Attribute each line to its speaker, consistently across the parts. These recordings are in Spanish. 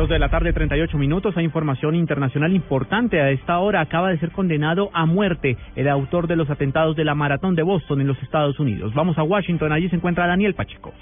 Speaker 1: Dos de la tarde, 38 minutos. Hay información internacional importante. A esta hora acaba de ser condenado a muerte el autor de los atentados de la maratón de Boston en los Estados Unidos. Vamos a Washington. Allí se encuentra Daniel Pacheco.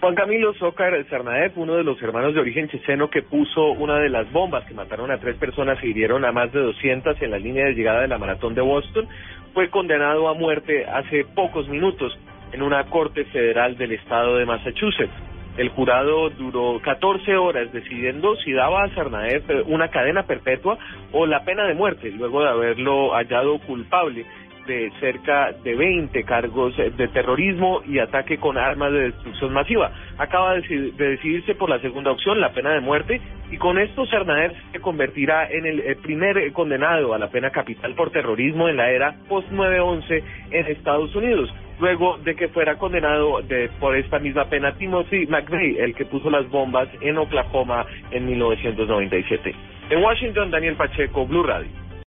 Speaker 2: Juan Camilo Zócar Sarnaev, uno de los hermanos de origen checheno que puso una de las bombas que mataron a tres personas y hirieron a más de 200 en la línea de llegada de la maratón de Boston, fue condenado a muerte hace pocos minutos en una corte federal del estado de Massachusetts. El jurado duró 14 horas decidiendo si daba a Sarnaev una cadena perpetua o la pena de muerte, luego de haberlo hallado culpable de cerca de 20 cargos de terrorismo y ataque con armas de destrucción masiva. Acaba de, decidirse por la segunda opción, la pena de muerte, y con esto Sarnaev se convertirá en el, primer condenado a la pena capital por terrorismo en la era post-9-11 en Estados Unidos luego de que fuera condenado de, por esta misma pena Timothy McVeigh, el que puso las bombas en Oklahoma en 1997. En Washington, Daniel Pacheco, Blue Radio.